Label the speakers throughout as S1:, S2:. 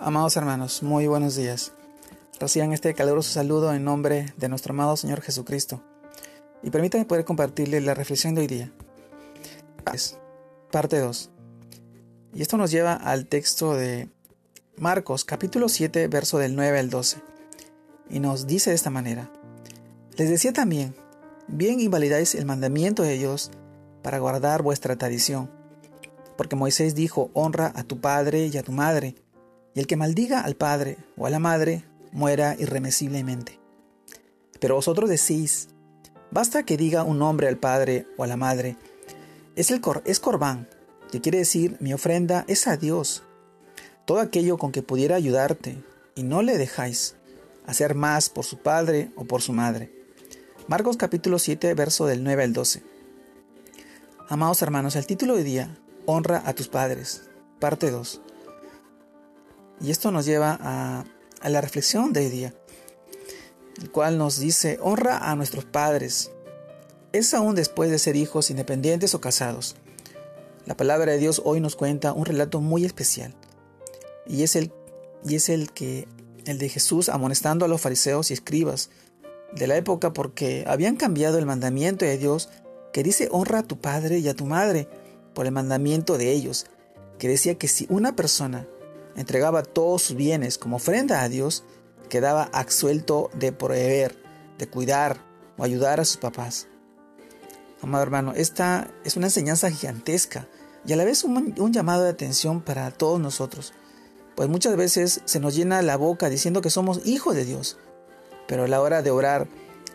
S1: Amados hermanos, muy buenos días. Reciban este caluroso saludo en nombre de nuestro amado Señor Jesucristo. Y permítanme poder compartirles la reflexión de hoy día. Parte 2. Y esto nos lleva al texto de Marcos, capítulo 7, verso del 9 al 12. Y nos dice de esta manera. Les decía también, bien invalidáis el mandamiento de Dios para guardar vuestra tradición. Porque Moisés dijo, honra a tu padre y a tu madre, el que maldiga al padre o a la madre muera irremisiblemente. Pero vosotros decís, basta que diga un nombre al padre o a la madre, es, el cor es corbán, que quiere decir mi ofrenda es a Dios. Todo aquello con que pudiera ayudarte, y no le dejáis hacer más por su padre o por su madre. Marcos capítulo 7, verso del 9 al 12. Amados hermanos, el título de día, Honra a tus padres, parte 2. Y esto nos lleva a, la reflexión de hoy día, el cual nos dice, honra a nuestros padres. Es aún después de ser hijos independientes o casados. La palabra de Dios hoy nos cuenta un relato muy especial. Y es el, y es el que el de Jesús amonestando a los fariseos y escribas de la época porque habían cambiado el mandamiento de Dios que dice honra a tu padre y a tu madre por el mandamiento de ellos, que decía que si una persona entregaba todos sus bienes como ofrenda a Dios, quedaba absuelto de proveer, de cuidar o ayudar a sus papás. Amado hermano, esta es una enseñanza gigantesca y a la vez un, llamado de atención para todos nosotros, pues muchas veces se nos llena la boca diciendo que somos hijos de Dios, pero a la hora de orar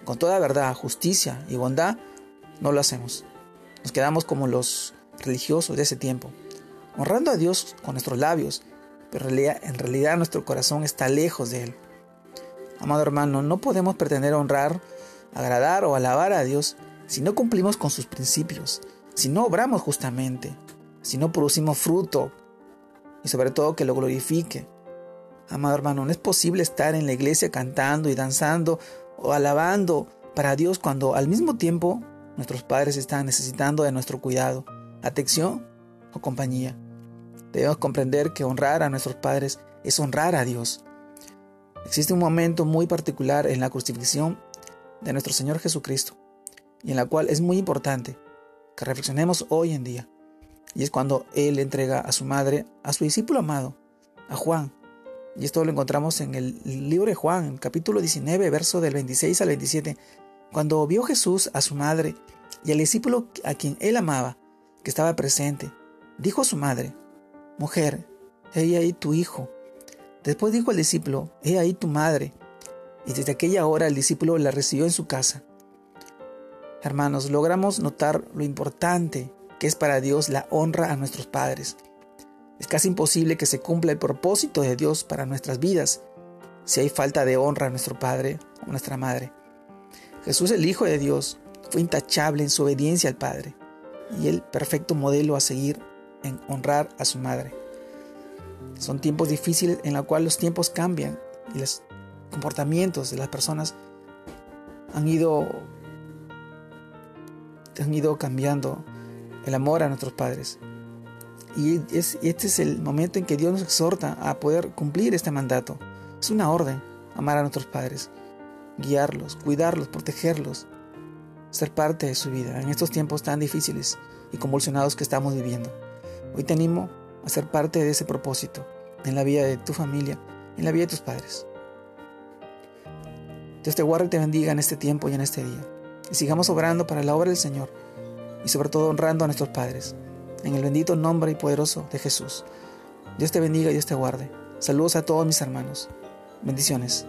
S1: con toda verdad, justicia y bondad, no lo hacemos. Nos quedamos como los religiosos de ese tiempo, honrando a Dios con nuestros labios, pero en realidad nuestro corazón está lejos de Él. Amado hermano, no podemos pretender honrar, agradar o alabar a Dios si no cumplimos con sus principios, si no obramos justamente, si no producimos fruto y sobre todo que lo glorifique. Amado hermano, no es posible estar en la iglesia cantando y danzando o alabando para Dios cuando al mismo tiempo nuestros padres están necesitando de nuestro cuidado, atención o compañía. Debemos comprender que honrar a nuestros padres es honrar a Dios. Existe un momento muy particular en la crucifixión de nuestro Señor Jesucristo, y en la cual es muy importante que reflexionemos hoy en día. Y es cuando Él entrega a su madre, a su discípulo amado, a Juan. Y esto lo encontramos en el libro de Juan, capítulo 19, verso del 26 al 27, cuando vio Jesús a su madre y al discípulo a quien él amaba, que estaba presente, dijo a su madre, Mujer, he ahí tu hijo. Después dijo al discípulo, he ahí tu madre. Y desde aquella hora el discípulo la recibió en su casa. Hermanos, logramos notar lo importante que es para Dios la honra a nuestros padres. Es casi imposible que se cumpla el propósito de Dios para nuestras vidas si hay falta de honra a nuestro Padre o nuestra Madre. Jesús, el Hijo de Dios, fue intachable en su obediencia al Padre y el perfecto modelo a seguir en honrar a su madre. Son tiempos difíciles en los cuales los tiempos cambian y los comportamientos de las personas han ido, han ido cambiando el amor a nuestros padres. Y es, este es el momento en que Dios nos exhorta a poder cumplir este mandato. Es una orden, amar a nuestros padres, guiarlos, cuidarlos, protegerlos, ser parte de su vida en estos tiempos tan difíciles y convulsionados que estamos viviendo. Hoy te animo a ser parte de ese propósito en la vida de tu familia, en la vida de tus padres. Dios te guarde y te bendiga en este tiempo y en este día. Y sigamos obrando para la obra del Señor y sobre todo honrando a nuestros padres. En el bendito nombre y poderoso de Jesús. Dios te bendiga y Dios te guarde. Saludos a todos mis hermanos. Bendiciones.